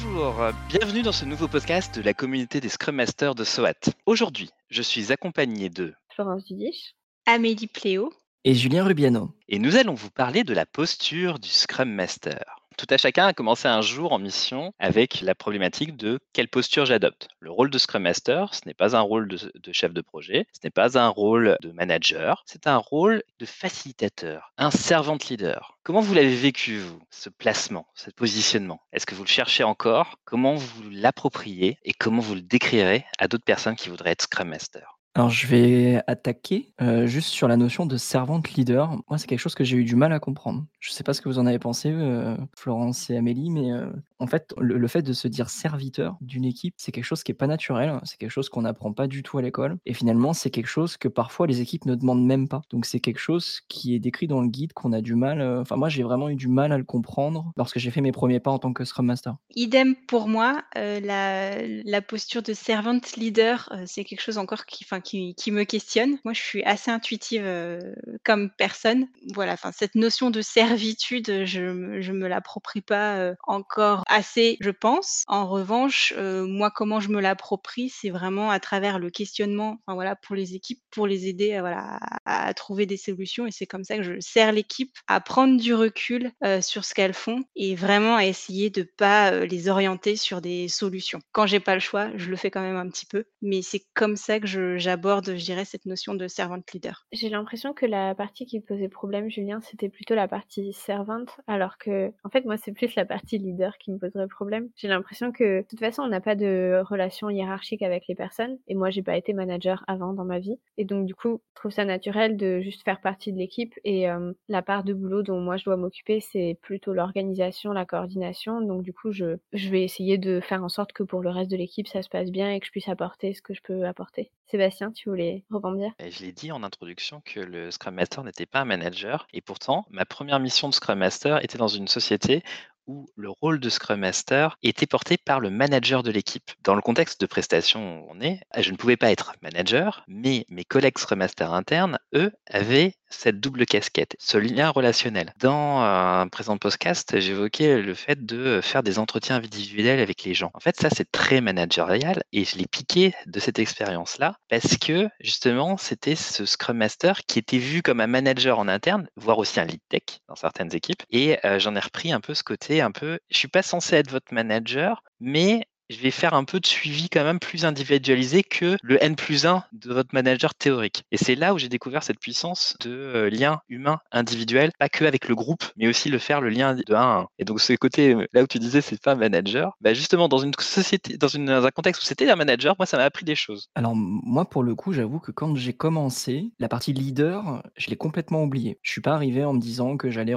Bonjour, bienvenue dans ce nouveau podcast de la communauté des Scrum Masters de SOAT. Aujourd'hui, je suis accompagné de Florence Dudiche, Amélie Pléo et Julien Rubiano. Et nous allons vous parler de la posture du Scrum Master. Tout à chacun a commencé un jour en mission avec la problématique de quelle posture j'adopte. Le rôle de Scrum Master, ce n'est pas un rôle de, chef de projet, ce n'est pas un rôle de manager, c'est un rôle de facilitateur, un servant leader. Comment vous l'avez vécu, vous, ce placement, ce positionnement? Est-ce que vous le cherchez encore? Comment vous l'appropriez et comment vous le décrirez à d'autres personnes qui voudraient être Scrum Master? Alors je vais attaquer, heu, juste sur la notion de servante leader. Moi, c'est quelque chose que j'ai eu du mal à comprendre. Je sais pas ce que vous en avez pensé, heu, Florence et Amélie, mais, heu, en fait, le fait de se dire serviteur d'une équipe, c'est quelque chose qui est pas naturel. C'est quelque chose qu'on n'apprend pas du tout à l'école et finalement, c'est quelque chose que parfois les équipes ne demandent même pas. Donc c'est quelque chose qui est décrit dans le guide qu'on a du mal, enfin moi, j'ai vraiment eu du mal à le comprendre lorsque j'ai fait mes premiers pas en tant que scrum master. Idem pour moi, la posture de servante leader, c'est quelque chose encore qui enfin qui me questionne. Moi, je suis assez intuitive, heu, comme personne. Voilà, enfin, cette notion de servitude, je je me l'approprie pas, heu, encore assez, je pense. En revanche, heu, moi, comment je me l'approprie, c'est vraiment à travers le questionnement, enfin, voilà, pour les équipes, pour les aider, voilà, à trouver des solutions et c'est comme ça que je sers l'équipe à prendre du recul, sur ce qu'elles font et vraiment à essayer de pas, heu, les orienter sur des solutions. Quand j'ai pas le choix, je le fais quand même un petit peu, mais c'est comme ça que je j'aborde, je dirais, cette notion de servante leader. J'ai l'impression que la partie qui posait problème, Julien, c'était plutôt la partie servante, alors que, en fait, moi, c'est plus la partie leader qui me poserait problème. J'ai l'impression que, de toute façon, on n'a pas de relation hiérarchique avec les personnes, et moi, j'ai pas été manager avant dans ma vie, et donc, du coup, je trouve ça naturel de juste faire partie de l'équipe, et euh, la part de boulot dont moi je dois m'occuper, c'est plutôt l'organisation, la coordination, donc du coup, je, je vais essayer de faire en sorte que pour le reste de l'équipe, ça se passe bien et que je puisse apporter ce que je peux apporter. Sébastien, tu voulais rebondir? Je l'ai dit en introduction que le Scrum Master n'était pas un manager. Et pourtant, ma première mission de Scrum Master était dans une société où le rôle de Scrum Master était porté par le manager de l'équipe. Dans le contexte de prestation où on est, je ne pouvais pas être manager, mais mes collègues Scrum Master internes, eux, avaient cette double casquette, ce lien relationnel. Dans un présent podcast, j'évoquais le fait de faire des entretiens individuels avec les gens. En fait, ça, c'est très managérial et je l'ai piqué de cette expérience-là parce que justement, c'était ce Scrum Master qui était vu comme un manager en interne, voire aussi un lead tech dans certaines équipes. Et euh, j'en ai repris un peu ce côté un peu, je suis pas censé être votre manager, mais je vais faire un peu de suivi quand même plus individualisé que le N plus 1 de votre manager théorique. Et c'est là où j'ai découvert cette puissance de euh, lien humain individuel, pas que avec le groupe, mais aussi le faire le lien de 1 à 1. Et donc ce côté, euh, là où tu disais c'est pas manager, bah justement dans une société, dans, un contexte où c'était un manager, moi ça m'a appris des choses. Alors moi pour le coup, j'avoue que quand j'ai commencé, la partie leader, je l'ai complètement oublié. Je suis pas arrivé en me disant que j'allais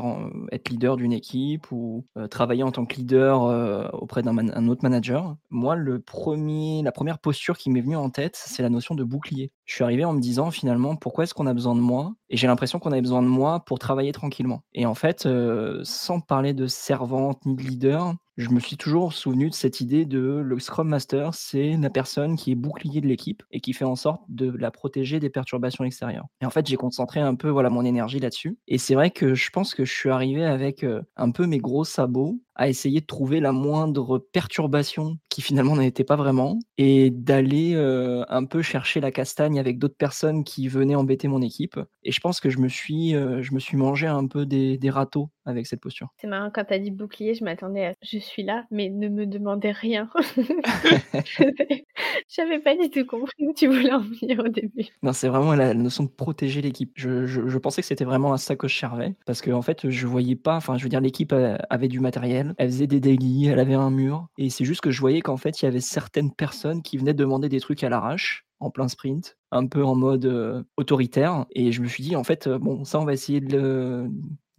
être leader d'une équipe ou euh, travailler en tant que leader euh, auprès d'un autre manager moi, le premier, la première posture qui m'est venue en tête, c'est la notion de bouclier. Je suis arrivé en me disant finalement pourquoi est-ce qu'on a besoin de moi? Et j'ai l'impression qu'on avait besoin de moi pour travailler tranquillement. Et en fait, euh, sans parler de servante ni de leader, je me suis toujours souvenu de cette idée de le Scrum Master, c'est la personne qui est bouclier de l'équipe et qui fait en sorte de la protéger des perturbations extérieures. Et en fait, j'ai concentré un peu voilà mon énergie là-dessus. Et c'est vrai que je pense que je suis arrivé avec euh, un peu mes gros sabots à essayer de trouver la moindre perturbation qui finalement n'en était pas vraiment et d'aller euh, un peu chercher la castagne avec d'autres personnes qui venaient embêter mon équipe. Et je pense que je me suis, euh, je me suis mangé un peu des, des râteaux avec cette posture. C'est marrant, quand tu as dit bouclier, je m'attendais à je suis là, mais ne me demandez rien. J'avais pas du tout compris où tu voulais en venir au début. Non, c'est vraiment la notion de protéger l'équipe. Je, je, je, pensais que c'était vraiment à ça que je servais, parce qu'en en fait, je voyais pas, enfin, je veux dire, l'équipe euh, avait du matériel, elle faisait des daily, elle avait un mur, et c'est juste que je voyais qu'en fait, il y avait certaines personnes qui venaient demander des trucs à l'arrache, en plein sprint, un peu en mode euh, autoritaire, et je me suis dit, en fait, euh, bon, ça, on va essayer de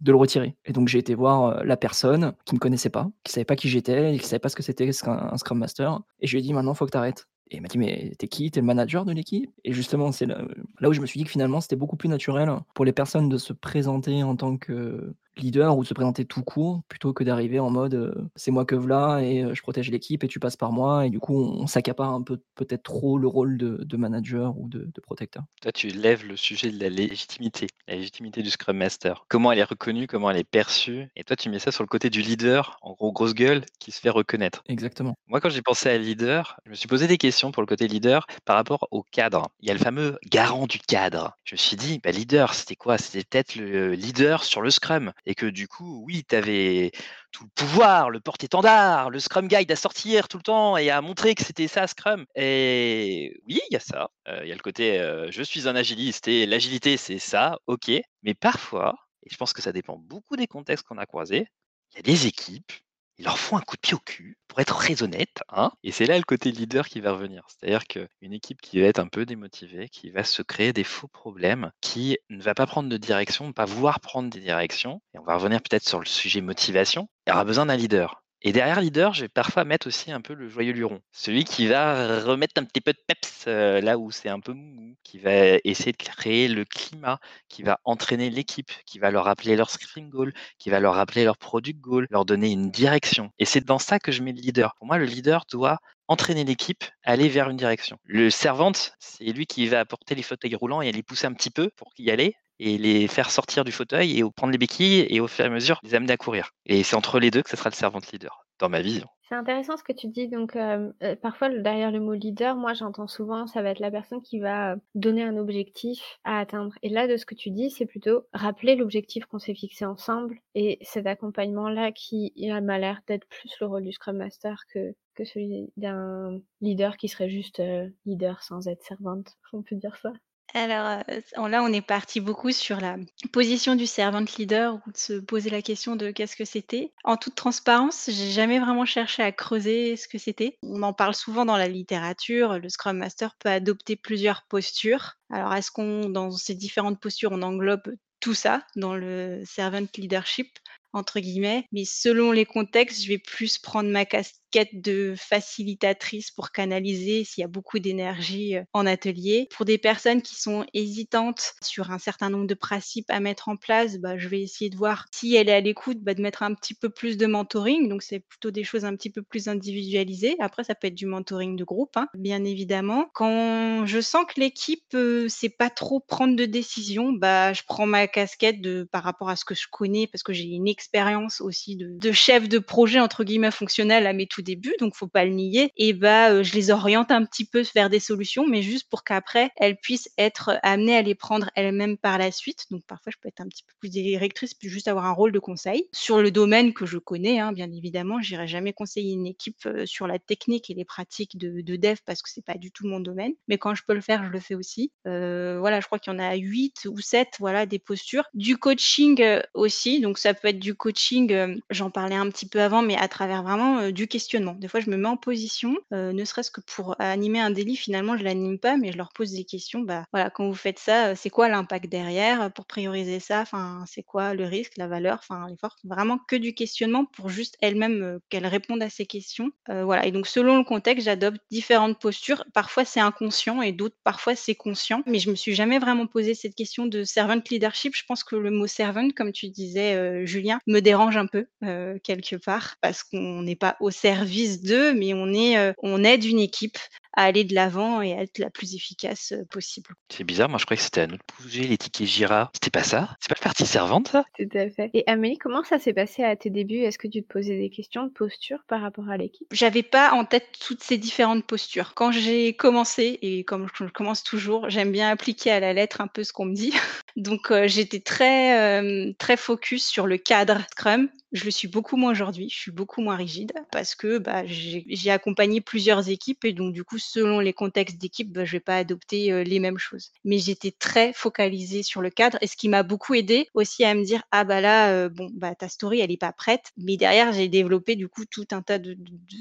le, retirer. Et donc j'ai été voir la personne qui me connaissait pas, qui savait pas qui j'étais, qui savait pas ce que c'était un Scrum Master. Et je lui ai dit maintenant faut que tu arrêtes. Et il m'a dit mais t'es qui? T'es le manager de l'équipe? Et justement c'est là, là, où je me suis dit que finalement c'était beaucoup plus naturel pour les personnes de se présenter en tant que leader ou de se présenter tout court plutôt que d'arriver en mode, «C'est moi que v'là et je protège l'équipe et tu passes par moi» et du coup on s'accapare un peu peut-être trop le rôle de manager ou de protecteur. Toi, tu lèves le sujet de la légitimité, la légitimité du Scrum Master. Comment elle est reconnue, comment elle est perçue et toi tu mets ça sur le côté du leader, en gros grosse gueule, qui se fait reconnaître. Exactement. Moi quand j'ai pensé à leader, je me suis posé des questions pour le côté leader par rapport au cadre. Il y a le fameux garant du cadre. Je me suis dit: «Bah leader, c'était quoi? C'était peut-être le leader sur le Scrum» et que du coup, oui, tu avais tout le pouvoir, le porte-étendard, le Scrum Guide à sortir tout le temps et à montrer que c'était ça Scrum. Et oui, il y a ça, il y a le côté, je suis un agiliste et l'agilité c'est ça, OK, mais parfois et je pense que ça dépend beaucoup des contextes qu'on a croisés, il y a des équipes il leur faut un coup de pied au cul, pour être très honnête, hein et c'est là le côté leader qui va revenir. C'est-à-dire qu'une équipe qui va être un peu démotivée, qui va se créer des faux problèmes, qui ne va pas prendre de direction, ne pas vouloir prendre des directions et on va revenir peut-être sur le sujet motivation, il aura besoin d'un leader. Et derrière leader, je vais parfois mettre aussi un peu le joyeux luron. Celui qui va remettre un petit peu de peps là où c'est un peu mou, qui va essayer de créer le climat, qui va entraîner l'équipe, qui va leur rappeler leur screen goal, qui va leur rappeler leur product goal, leur donner une direction. Et c'est dans ça que je mets le leader. Pour moi, le leader doit entraîner l'équipe aller vers une direction. Le servante, c'est lui qui va apporter les fauteuils roulants et les pousser un petit peu pour y aller et les faire sortir du fauteuil et prendre les béquilles et au fur et à mesure les amener à courir. Et c'est entre les deux que ce sera le servant leader, dans ma vision. C'est intéressant ce que tu dis. Donc, euh, euh, parfois, derrière le mot leader, moi, j'entends souvent, ça va être la personne qui va donner un objectif à atteindre. Et là, de ce que tu dis, c'est plutôt rappeler l'objectif qu'on s'est fixé ensemble. Et cet accompagnement-là qui m'a l'air d'être plus le rôle du Scrum Master que, que celui d'un leader qui serait juste euh, leader sans être servante. On peut dire ça. Alors, là, on est parti beaucoup sur la position du servant leader ou de se poser la question de qu'est-ce que c'était. En toute transparence, j'ai jamais vraiment cherché à creuser ce que c'était. On en parle souvent dans la littérature, le Scrum Master peut adopter plusieurs postures. Alors, est-ce qu'on dans ces différentes postures, on englobe tout ça dans le servant leadership? Entre guillemets, mais selon les contextes, je vais plus prendre ma casquette de facilitatrice pour canaliser s'il y a beaucoup d'énergie en atelier. Pour des personnes qui sont hésitantes sur un certain nombre de principes à mettre en place, bah, je vais essayer de voir si elle est à l'écoute, bah, de mettre un petit peu plus de mentoring. Donc, c'est plutôt des choses un petit peu plus individualisées. Après, ça peut être du mentoring de groupe, hein, bien évidemment. Quand je sens que l'équipe ne sait pas trop prendre de décision, bah, je prends ma casquette de, par rapport à ce que je connais, parce que j'ai une expérience aussi de, de chef de projet, entre guillemets, fonctionnel à mes tout début, donc faut pas le nier. Et bah, euh, je les oriente un petit peu vers des solutions, mais juste pour qu'après elles puissent être amenées à les prendre elles-mêmes par la suite. Donc parfois, je peux être un petit peu plus directrice, puis juste avoir un rôle de conseil sur le domaine que je connais. Hein, bien évidemment, j'irai jamais conseiller une équipe euh, sur la technique et les pratiques de, dev parce que c'est pas du tout mon domaine. Mais quand je peux le faire, je le fais aussi. Euh, voilà, je crois qu'il y en a 8 ou 7, voilà, des postures. Du coaching aussi, donc ça peut être du coaching, j'en parlais un petit peu avant, mais à travers vraiment du des fois, je me mets en position, euh, ne serait-ce que pour animer un délit, finalement, je l'anime pas, mais je leur pose des questions. Bah, voilà, quand vous faites ça, euh, c'est quoi l'impact derrière? Pour prioriser ça? Enfin, c'est quoi le risque, la valeur? Enfin, l'effort, vraiment que du questionnement pour juste elles-mêmes, euh, qu'elles répondent à ces questions. voilà et donc selon le contexte, j'adopte différentes postures. Parfois, c'est inconscient et d'autres, parfois, c'est conscient. Mais je me suis jamais vraiment posé cette question de servant leadership. Je pense que le mot servant, comme tu disais, Julien, me dérange un peu, quelque part parce qu'on n'est pas au service service d'eux, mais on est, euh, on aide une équipe à aller de l'avant et à être la plus efficace euh, possible. C'est bizarre, moi je croyais que c'était à notre bouger les tickets Jira. C'était pas ça C'est pas le partie servante ça? Tout à fait. Et Amélie, comment ça s'est passé à tes débuts? Est-ce que tu te posais des questions de posture par rapport à l'équipe? J'avais pas en tête toutes ces différentes postures. Quand j'ai commencé, et comme je commence toujours, j'aime bien appliquer à la lettre un peu ce qu'on me dit. Donc euh, j'étais très, euh, très focus sur le cadre Scrum. Je le suis beaucoup moins aujourd'hui, je suis beaucoup moins rigide parce que bah, j'ai accompagné plusieurs équipes et donc du coup selon les contextes d'équipe, bah, je vais pas adopter les mêmes choses. Mais j'étais très focalisée sur le cadre et ce qui m'a beaucoup aidé aussi à me dire ah bah là bon bah ta story elle est pas prête. Mais derrière j'ai développé du coup tout un tas de,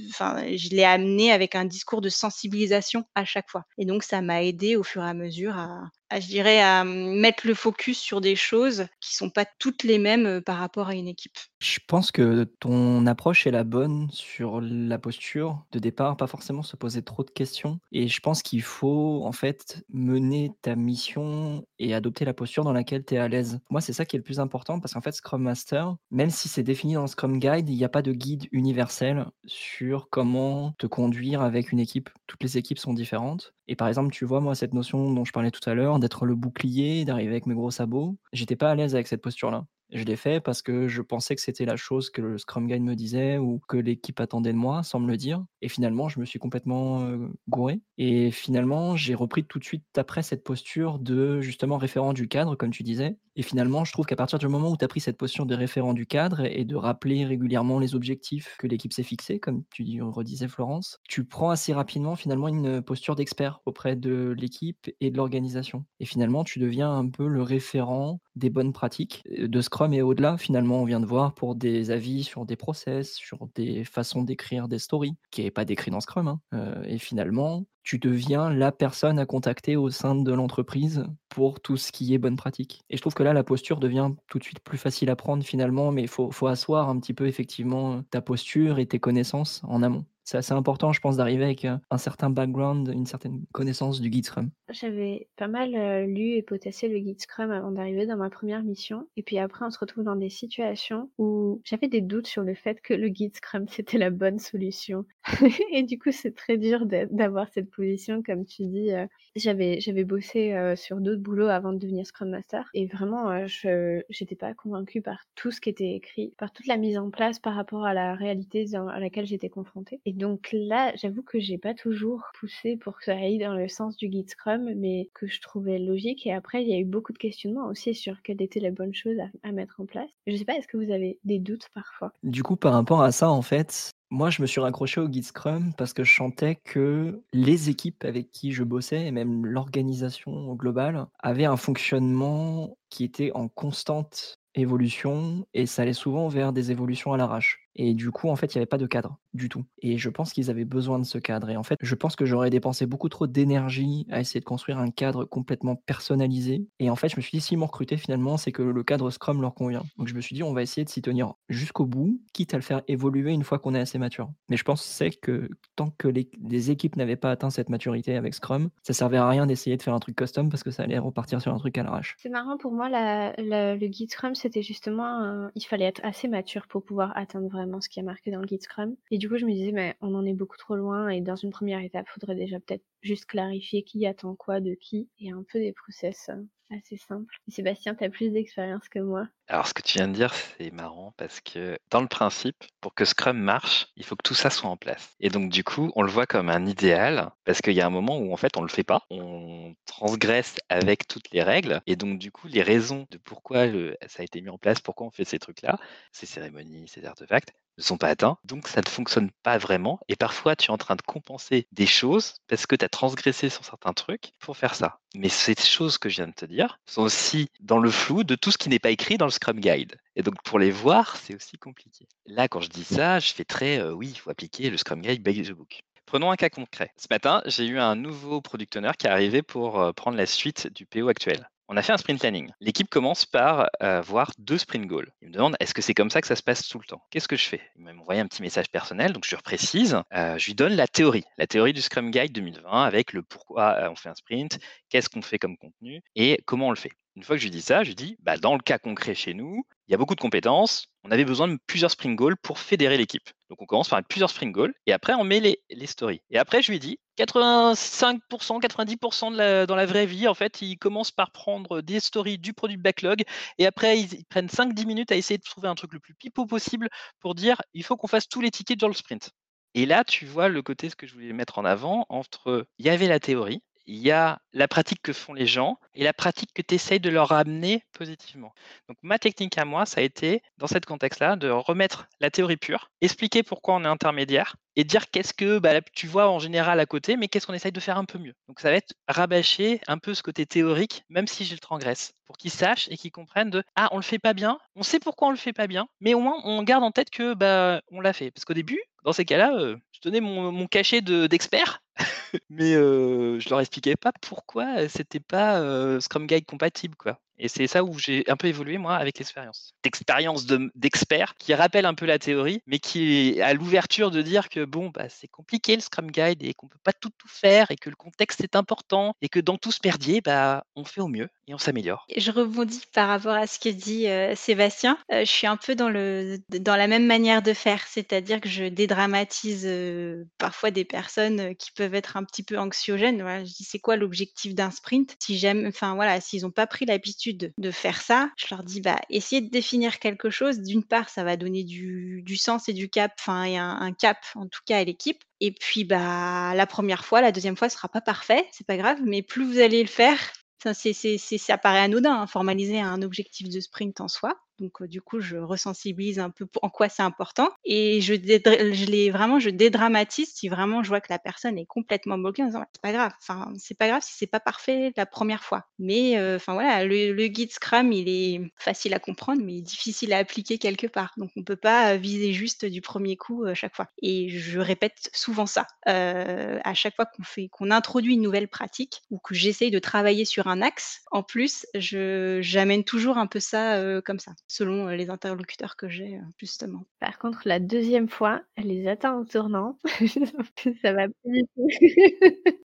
enfin je l'ai amené avec un discours de sensibilisation à chaque fois. Et donc ça m'a aidé au fur et à mesure à, je dirais, à mmh, mettre le focus sur des choses qui sont pas toutes les mêmes, par rapport à une équipe. Je pense que ton approche est la bonne sur la posture de départ, pas forcément se poser trop de questions et je pense qu'il faut, en fait, mener ta mission et adopter la posture dans laquelle tu es à l'aise. Moi, c'est ça qui est le plus important parce qu'en fait, Scrum Master, même si c'est défini dans le Scrum Guide, il y a pas de guide universel sur comment te conduire avec une équipe. Toutes les équipes sont différentes et par exemple, tu vois, moi, cette notion dont je parlais tout à l'heure, d'être le bouclier, d'arriver avec mes gros sabots, j'étais pas à l'aise avec cette posture-là. Je l'ai fait parce que je pensais que c'était la chose que le Scrum Guide me disait ou que l'équipe attendait de moi, sans me le dire. Et finalement, je me suis complètement euh, gouré. Et finalement, j'ai repris tout de suite après cette posture de justement référent du cadre, comme tu disais. Et finalement, je trouve qu'à partir du moment où tu as pris cette posture de référent du cadre et de rappeler régulièrement les objectifs que l'équipe s'est fixés, comme tu redisais Florence, tu prends assez rapidement finalement une posture d'expert auprès de l'équipe et de l'organisation. Et finalement, tu deviens un peu le référent des bonnes pratiques euh, de Scrum et au-delà, finalement, on vient de voir pour des avis sur des process, sur des façons d'écrire des stories, qui n'est pas décrit dans Scrum. Hein. Euh, et finalement, tu deviens la personne à contacter au sein de l'entreprise pour tout ce qui est bonne pratique. Et je trouve que là, la posture devient tout de suite plus facile à prendre finalement, mais il faut, faut asseoir un petit peu effectivement ta posture et tes connaissances en amont. C'est assez important, je pense, d'arriver avec euh, un certain background, une certaine connaissance du guide Scrum. J'avais pas mal euh, lu et potassé le guide Scrum avant d'arriver dans ma première mission. Et puis après, on se retrouve dans des situations où j'avais des doutes sur le fait que le guide Scrum, c'était la bonne solution. et du coup, c'est très dur d'avoir cette position. Comme tu dis, euh, j'avais, j'avais bossé sur d'autres boulots avant de devenir Scrum Master. Et vraiment, je j'étais pas convaincue par tout ce qui était écrit, par toute la mise en place par rapport à la réalité à laquelle j'étais confrontée donc là, j'avoue que j'ai pas toujours poussé pour que ça aille dans le sens du guide Scrum, mais que je trouvais logique. Et après, il y a eu beaucoup de questionnements aussi sur quelle était la bonne chose à, mettre en place. Je sais pas, est-ce que vous avez des doutes parfois? Du coup, par rapport à ça, en fait, moi, je me suis raccroché au guide Scrum parce que je sentais que les équipes avec qui je bossais et même l'organisation globale avaient un fonctionnement qui était en constante évolution et ça allait souvent vers des évolutions à l'arrache. Et du coup, en fait, il y avait pas de cadre du tout. Et je pense qu'ils avaient besoin de ce cadre. Et en fait, je pense que j'aurais dépensé beaucoup trop d'énergie à essayer de construire un cadre complètement personnalisé. Et en fait, je me suis dit, s'ils m'ont recruté finalement, c'est que le cadre Scrum leur convient. Donc je me suis dit, on va essayer de s'y tenir jusqu'au bout, quitte à le faire évoluer une fois qu'on est assez mature. Mais je pense c'est que tant que les, équipes n'avaient pas atteint cette maturité avec Scrum, ça servait à rien d'essayer de faire un truc custom parce que ça allait repartir sur un truc à l'arrache. C'est marrant pour moi, le guide Scrum, c'était justement, il fallait être assez mature pour pouvoir atteindre vraiment ce qui est marqué dans le guide Scrum. Et du coup, je me disais, mais on en est beaucoup trop loin et dans une première étape, il faudrait déjà peut-être juste clarifier qui attend quoi de qui et un peu des process euh, assez simples. Sébastien, tu as plus d'expérience que moi. Alors, ce que tu viens de dire, c'est marrant parce que dans le principe, pour que Scrum marche, il faut que tout ça soit en place. Et donc, du coup, on le voit comme un idéal parce qu'il y a un moment où, en fait, on le fait pas. On transgresse avec toutes les règles. Et donc, du coup, les raisons de pourquoi ça a été mis en place, pourquoi on fait ces trucs-là, ces cérémonies, ces artefacts, ne sont pas atteints. Donc, ça ne fonctionne pas vraiment. Et parfois, tu es en train de compenser des choses parce que tu as transgressé sur certains trucs pour faire ça. Mais ces choses que je viens de te dire sont aussi dans le flou de tout ce qui n'est pas écrit dans le Scrum Guide. Et donc, pour les voir, c'est aussi compliqué. Là, quand je dis ça, je fais très euh, oui, il faut appliquer le Scrum Guide by the book. Prenons un cas concret. Ce matin, j'ai eu un nouveau product owner qui est arrivé pour euh, prendre la suite du PO actuel. On a fait un sprint planning. L'équipe commence par euh, voir deux sprint goals. Il me demande est-ce que c'est comme ça que ça se passe tout le temps? Qu'est-ce que je fais? Il m'a envoyé un petit message personnel, donc je lui précise. Euh, je lui donne la théorie, la théorie du Scrum Guide 2020 avec le pourquoi euh, on fait un sprint, qu'est-ce qu'on fait comme contenu et comment on le fait. Une fois que je lui dis ça, je lui dis bah, dans le cas concret chez nous, il y a beaucoup de compétences. On avait besoin de plusieurs sprint goals pour fédérer l'équipe. Donc on commence par plusieurs sprint goals et après on met les stories. Et après je lui dis 85%, 90% dans la vraie vie, en fait, ils commencent par prendre des stories du produit backlog et après ils, prennent 5-10 minutes à essayer de trouver un truc le plus pipeau possible pour dire il faut qu'on fasse tous les tickets dans le sprint. Et là, tu vois le côté, ce que je voulais mettre en avant, entre il y avait la théorie, il y a la pratique que font les gens et la pratique que tu essayes de leur ramener positivement. Donc ma technique à moi, ça a été, dans ce contexte-là, de remettre la théorie pure, expliquer pourquoi on est intermédiaire et dire qu'est-ce que bah, tu vois en général à côté, mais qu'est-ce qu'on essaye de faire un peu mieux. Donc ça va être rabâcher un peu ce côté théorique, même si je le transgresse, pour qu'ils sachent et qu'ils comprennent de ah on le fait pas bien, on sait pourquoi on le fait pas bien, mais au moins on garde en tête que bah on l'a fait. Parce qu'au début, dans ces cas-là, euh, je donnais mon, cachet d'expert Mais je leur expliquais pas pourquoi, c'était pas, Scrum Guide compatible, quoi. Et c'est ça où j'ai un peu évolué moi avec l'expérience. D'expérience de d'expert qui rappelle un peu la théorie, mais qui a l'ouverture de dire que bon, bah, c'est compliqué le Scrum Guide et qu'on peut pas tout, tout faire et que le contexte est important et que dans tout ce merdier, bah, on fait au mieux et on s'améliore. Je rebondis par rapport à ce que dit, heu, Sébastien. Heu, je suis un peu dans le dans la même manière de faire, c'est-à-dire que je dédramatise, heu, parfois des personnes, qui peuvent être un petit peu anxiogènes. Je dis: «C'est quoi l'objectif d'un sprint?» si j'aime enfin voilà, s'ils ont pas pris l'habitude de faire ça, je leur dis: «Bah, essayez de définir quelque chose. D'une part, ça va donner du sens et du cap, enfin et un un cap en tout cas à l'équipe et puis, bah, la première fois, la deuxième fois, ce sera pas parfait, c'est pas grave, mais plus vous allez le faire, ça c'est c'est c'est ça paraît anodin, hein, formaliser un objectif de sprint en soi, donc heu, du coup, je resensibilise un peu en quoi c'est important et je je les vraiment, je dédramatise si vraiment je vois que la personne est complètement bloquée en disant: «C'est pas grave, enfin, c'est pas grave si c'est pas parfait la première fois». Mais heu, enfin voilà, le guide Scrum, il est facile à comprendre, mais difficile à appliquer quelque part. Donc on peut pas, heu, viser juste du premier coup, heu, chaque fois et je répète souvent ça. À chaque fois qu'on fait qu'on introduit une nouvelle pratique ou que j'essaye de travailler sur un axe, en plus, j'amène toujours un peu ça, comme ça selon, les interlocuteurs que j'ai, justement. Par contre, la deuxième fois, elle les atteint en tournant. Ça va plus du tout.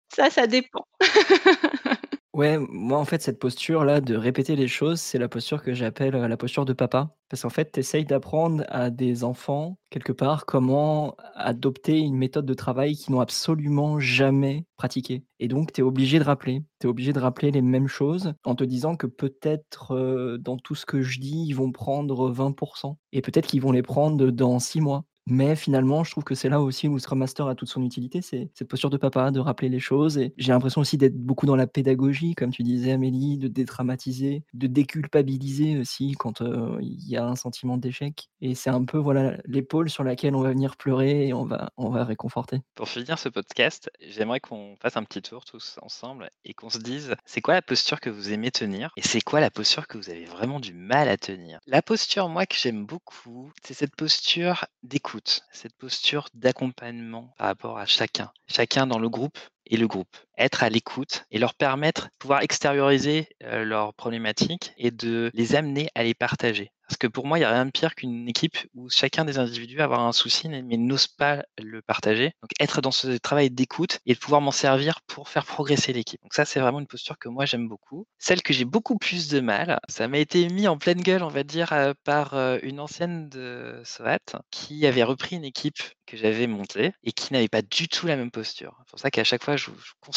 Ça, ça dépend. Ouais, moi, en fait, cette posture-là de répéter les choses, c'est la posture que j'appelle, heu, la posture de papa. Parce qu'en fait, tu essayes d'apprendre à des enfants, quelque part, comment adopter une méthode de travail qu'ils n'ont absolument jamais pratiquée et donc tu es obligé de rappeler. Tu es obligé de rappeler les mêmes choses en te disant que peut-être, heu, dans tout ce que je dis, ils vont prendre 20% et peut-être qu'ils vont les prendre dans 6 mois. Mais finalement, je trouve que c'est là aussi où Scrum Master a toute son utilité, c'est cette posture de papa, de rappeler les choses et j'ai l'impression aussi d'être beaucoup dans la pédagogie, comme tu disais Amélie, de dédramatiser, de déculpabiliser aussi quand, heu, il y a un sentiment d'échec et c'est un peu, voilà, l'épaule sur laquelle on va venir pleurer et on va on va réconforter. Pour finir ce podcast, j'aimerais qu'on fasse un petit tour tous ensemble et qu'on se dise, c'est quoi la posture que vous aimez tenir et c'est quoi la posture que vous avez vraiment du mal à tenir? La posture, moi, que j'aime beaucoup, c'est cette posture d'écoute cette posture d'accompagnement par rapport à chacun, chacun dans le groupe et le groupe. Être à l'écoute et leur permettre de pouvoir extérioriser leurs problématiques et de les amener à les partager. Parce que pour moi, il n'y a rien de pire qu'une équipe où chacun des individus a avoir un souci mais n'ose pas le partager. Donc être dans ce travail d'écoute et de pouvoir m'en servir pour faire progresser l'équipe. Donc ça, c'est vraiment une posture que moi j'aime beaucoup. Celle que j'ai beaucoup plus de mal, ça m'a été mis en pleine gueule, on va dire, par une ancienne de SOAT qui avait repris une équipe que j'avais montée et qui n'avait pas du tout la même posture. C'est pour ça qu'à chaque fois, je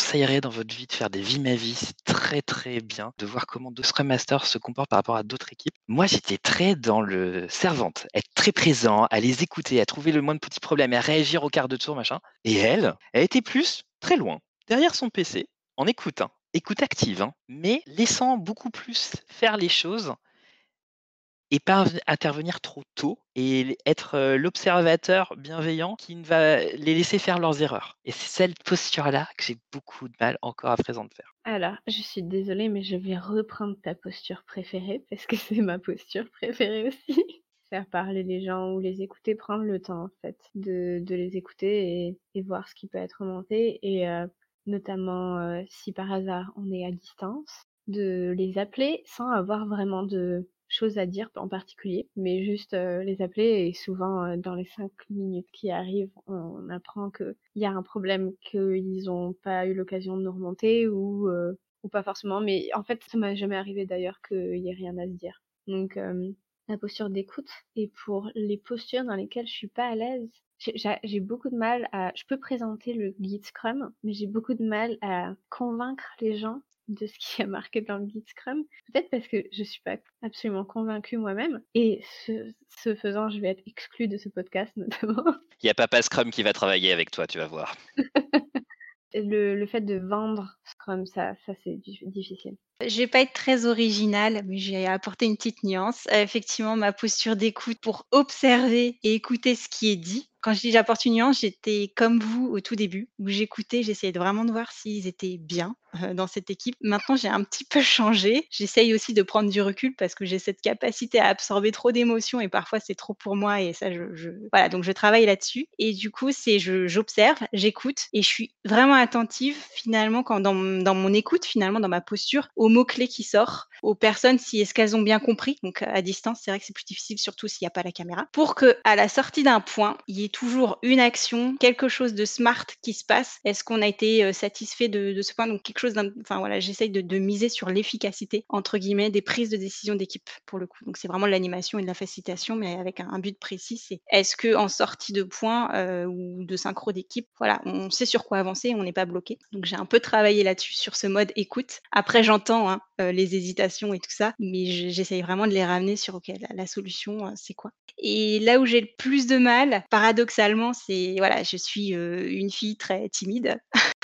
conseillerais dans votre vie de faire des vies ma vie? C'est très très bien de voir comment deux Scrum Masters se comportent par rapport à d'autres équipes. Moi, j'étais très dans le servante, être très présent, à les écouter, à trouver le moins de petits problèmes, à réagir au quart de tour, machin. Et elle, elle était plus très loin, derrière son PC, en écoutant, écoute active, hein, mais laissant beaucoup plus faire les choses et pas intervenir trop tôt et être l'observateur bienveillant qui ne va les laisser faire leurs erreurs. Et c'est cette posture-là que j'ai beaucoup de mal encore à présent de faire. Alors, je suis désolée, mais je vais reprendre ta posture préférée parce que c'est ma posture préférée aussi. Faire parler les gens ou les écouter, prendre le temps en fait de, de les écouter et, voir ce qui peut être monté et notamment si par hasard on est à distance, de les appeler sans avoir vraiment de choses à dire en particulier, mais juste les appeler et souvent dans les cinq minutes qui arrivent, on apprend qu'il y a un problème qu'ils n'ont pas eu l'occasion de nous remonter ou ou pas forcément, mais en fait ça m'a jamais arrivé d'ailleurs qu'il y ait rien à se dire. Donc la posture d'écoute et pour les postures dans lesquelles je suis pas à l'aise, j'ai beaucoup de mal à. Je peux présenter le guide Scrum, mais j'ai beaucoup de mal à convaincre les gens de ce qui est marqué dans le guide Scrum. Peut-être parce que je suis pas absolument convaincue moi-même. Et ce, faisant, je vais être exclue de ce podcast notamment. Il n'y a Papa Scrum qui va travailler avec toi, tu vas voir. le, le, fait de vendre Scrum, ça, ça c'est difficile. Je vais pas être très originale, mais j'ai apporté une petite nuance. effectivement, ma posture d'écoute pour observer et écouter ce qui est dit quand je dis j'apporte une nuance, j'étais comme vous au tout début, où j'écoutais, j'essayais vraiment de voir s'ils étaient bien euh, dans cette équipe. Maintenant, j'ai un petit peu changé. J'essaye aussi de prendre du recul parce que j'ai cette capacité à absorber trop d'émotions et parfois c'est trop pour moi et ça, je, voilà, donc je travaille là-dessus. Et du coup, c'est j'observe, j'écoute et je suis vraiment attentive finalement quand dans, mon écoute, finalement dans ma posture, aux mots clés qui sortent, aux personnes si est-ce qu'elles ont bien compris. Donc à distance, c'est vrai que c'est plus difficile, surtout s'il n'y a pas la caméra, pour que à la sortie d'un point, il y ait toujours une action, quelque chose de smart qui se passe. Est-ce qu'on a été euh, satisfait de, ce point? Donc quelque chose enfin voilà, j'essaye de, miser sur l'efficacité entre guillemets des prises de décision d'équipe pour le coup. Donc c'est vraiment de l'animation et de la facilitation, mais avec un, but précis. C'est est-ce que en sortie de points euh, ou de synchro d'équipe, voilà, on sait sur quoi avancer, on n'est pas bloqué. Donc j'ai un peu travaillé là-dessus sur ce mode écoute. Après j'entends hein, euh, les hésitations et tout ça, mais j'essaye vraiment de les ramener sur ok la, solution euh, c'est quoi? Et là où j'ai le plus de mal, paradoxalement, c'est voilà, je suis une fille très timide.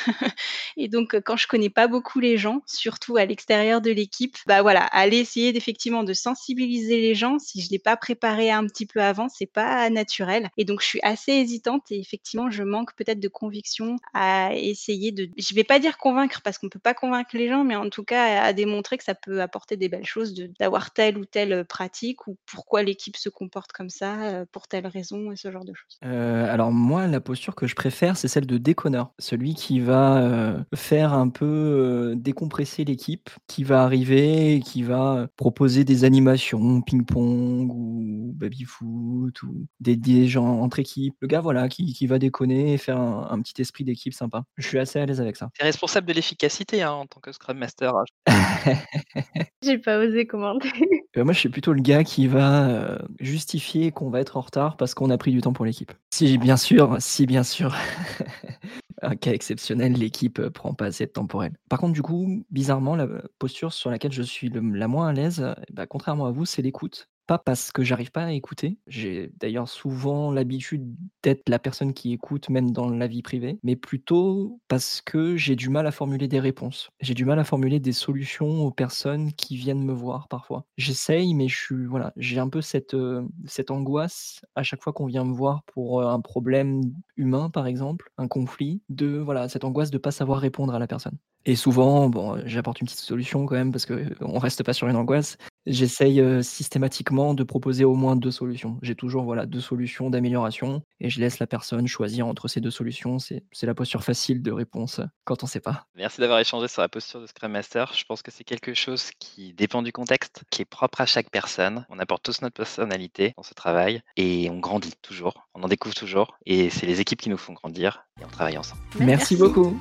et donc, quand je connais pas beaucoup les gens, surtout à l'extérieur de l'équipe, bah voilà, aller essayer d'effectivement de sensibiliser les gens. Si je l'ai pas préparé un petit peu avant, c'est pas naturel. Et donc, je suis assez hésitante et effectivement, je manque peut-être de conviction à essayer de, je vais pas dire convaincre parce qu'on peut pas convaincre les gens, mais en tout cas à démontrer que ça peut apporter des belles choses d'avoir telle ou telle pratique ou pourquoi l'équipe se comporte comme ça pour telle raison et ce genre de choses. Euh, alors moi, la posture que je préfère, c'est celle de déconneur, celui qui va euh, faire un peu euh, décompresser l'équipe, qui va arriver, qui va proposer des animations, ping-pong ou baby-foot ou des, gens entre équipes. Le gars, voilà, qui, qui va déconner et faire un, petit esprit d'équipe sympa. Je suis assez à l'aise avec ça. Tu es responsable de l'efficacité hein, en tant que Scrum Master. Hein. J'ai pas osé commenter. Euh, moi, je suis plutôt le gars qui va justifier qu'on va être en retard parce qu'on a pris du temps pour l'équipe. Si bien sûr, si bien sûr, un cas exceptionnel, l'équipe prend pas assez de temps pour elle. Par contre, du coup, bizarrement, la posture sur laquelle je suis la moins à l'aise, bah, contrairement à vous, c'est l'écoute. Pas parce que j'arrive pas à écouter. J'ai d'ailleurs souvent l'habitude d'être la personne qui écoute même dans la vie privée, mais plutôt parce que j'ai du mal à formuler des réponses. J'ai du mal à formuler des solutions aux personnes qui viennent me voir parfois. J'essaye, mais je suis voilà, j'ai un peu cette, cette angoisse à chaque fois qu'on vient me voir pour, un problème humain par exemple, un conflit, de voilà, cette angoisse de pas savoir répondre à la personne. Et souvent, j'apporte une petite solution quand même parce qu'on reste pas sur une angoisse. J'essaye, systématiquement de proposer au moins deux solutions. J'ai toujours, voilà, deux solutions d'amélioration et je laisse la personne choisir entre ces deux solutions. C'est la posture facile de réponse, quand on ne sait pas. Merci d'avoir échangé sur la posture de Scrum Master. Je pense que c'est quelque chose qui dépend du contexte, qui est propre à chaque personne. On apporte tous notre personnalité dans ce travail et on grandit toujours, on en découvre toujours et c'est les équipes qui nous font grandir et on travaille ensemble. Merci beaucoup.